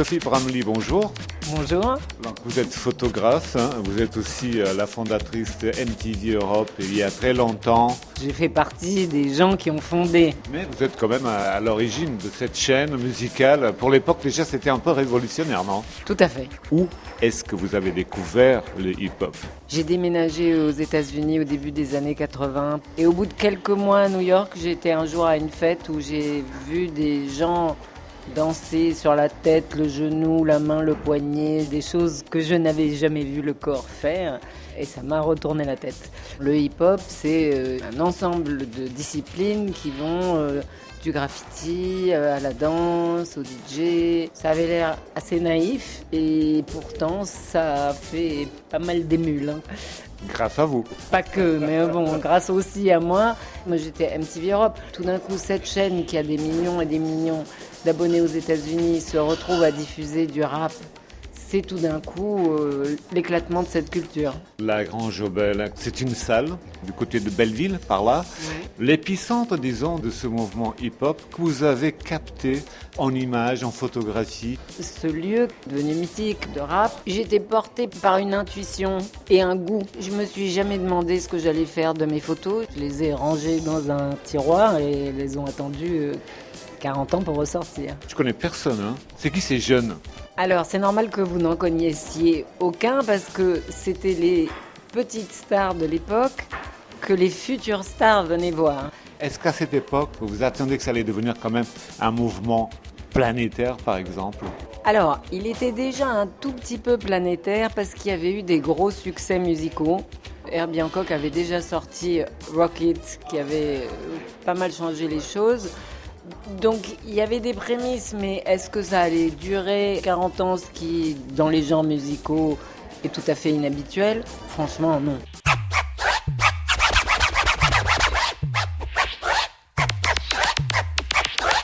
Sophie Bramley, bonjour. Bonjour. vous êtes photographe, hein. vous êtes aussi euh, la fondatrice de MTV Europe il y a très longtemps. J'ai fait partie des gens qui ont fondé. Mais vous êtes quand même à, l'origine de cette chaîne musicale. Pour l'époque déjà c'était un peu révolutionnaire, non? Tout à fait. Où est-ce que vous avez découvert le hip-hop? J'ai déménagé aux États-Unis au début des années 80 et au bout de quelques mois à New York, j'étais un jour à une fête où j'ai vu des gens danser sur la tête, le genou, la main, le poignet, des choses que je n'avais jamais vu le corps faire. Et ça m'a retourné la tête. Le hip-hop, c'est euh, un ensemble de disciplines qui vont euh, du graffiti euh, à la danse, au DJ. Ça avait l'air assez naïf et pourtant ça fait pas mal d'émules. Hein. Grâce à vous. Pas que, mais bon, grâce aussi à moi. Moi j'étais MTV Europe. Tout d'un coup, cette chaîne qui a des millions et des millions d'abonnés aux États-Unis se retrouve à diffuser du rap c'est tout d'un coup euh, l'éclatement de cette culture. La Grange Obel, c'est une salle du côté de Belleville, par là. L'épicentre, disons, de ce mouvement hip-hop que vous avez capté en images, en photographie. Ce lieu devenu mythique de rap, j'étais portée par une intuition et un goût. Je me suis jamais demandé ce que j'allais faire de mes photos. Je les ai rangées dans un tiroir et les ont attendues 40 euh, ans pour ressortir. Je connais personne, hein. C'est qui ces jeunes? Alors, c'est normal que vous n'en connaissiez aucun parce que c'était les petites stars de l'époque que les futures stars venaient voir. Est-ce qu'à cette époque, vous attendiez que ça allait devenir quand même un mouvement planétaire, par exemple? Alors, il était déjà un tout petit peu planétaire parce qu'il y avait eu des gros succès musicaux. Herbie Hancock avait déjà sorti Rocket, qui avait pas mal changé les choses. Donc il y avait des prémices, mais est-ce que ça allait durer 40 ans, ce qui dans les genres musicaux est tout à fait inhabituel? Franchement, non.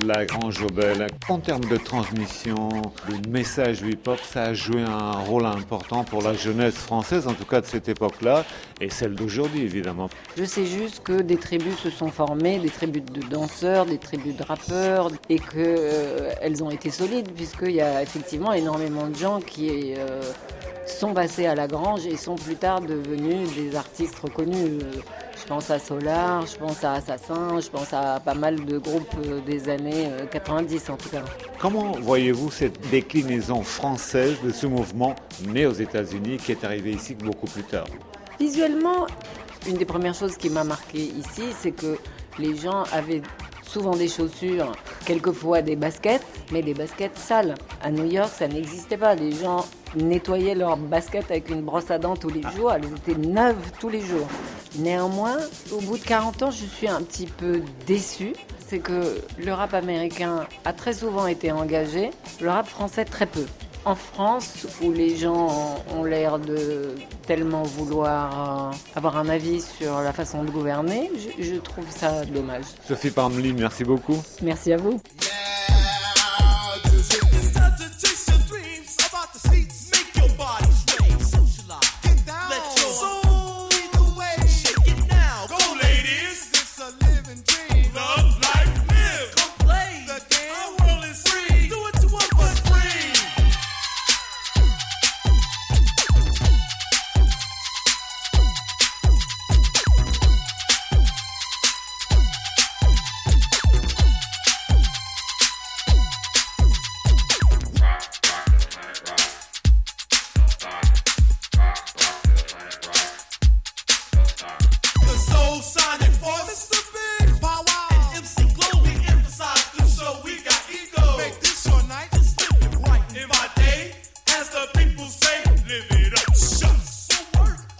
La Grange Jobel. En termes de transmission, de message hip-hop, ça a joué un rôle important pour la jeunesse française, en tout cas de cette époque-là, et celle d'aujourd'hui évidemment. Je sais juste que des tribus se sont formées, des tribus de danseurs, des tribus de rappeurs, et qu'elles euh, ont été solides, puisqu'il y a effectivement énormément de gens qui... Euh, sont passés à la grange et sont plus tard devenus des artistes reconnus. Je pense à Solar, je pense à Assassin, je pense à pas mal de groupes euh, des années 90 euh, en tout cas. Comment voyez-vous cette déclinaison française de ce mouvement né aux États-Unis qui est arrivé ici beaucoup plus tard? Visuellement, une des premières choses qui m'a marqué ici, c'est que les gens avaient souvent des chaussures, quelquefois des baskets, mais des baskets sales. À New York, ça n'existait pas. Les gens nettoyaient leurs baskets avec une brosse à dents tous les jours. Elles étaient neuves tous les jours. Néanmoins, au bout de 40 ans, je suis un petit peu déçue. C'est que le rap américain a très souvent été engagé, le rap français très peu en France, où les gens ont l'air de tellement vouloir euh, avoir un avis sur la façon de gouverner, je, trouve ça dommage. Sophie Parmely, merci beaucoup. Merci à vous.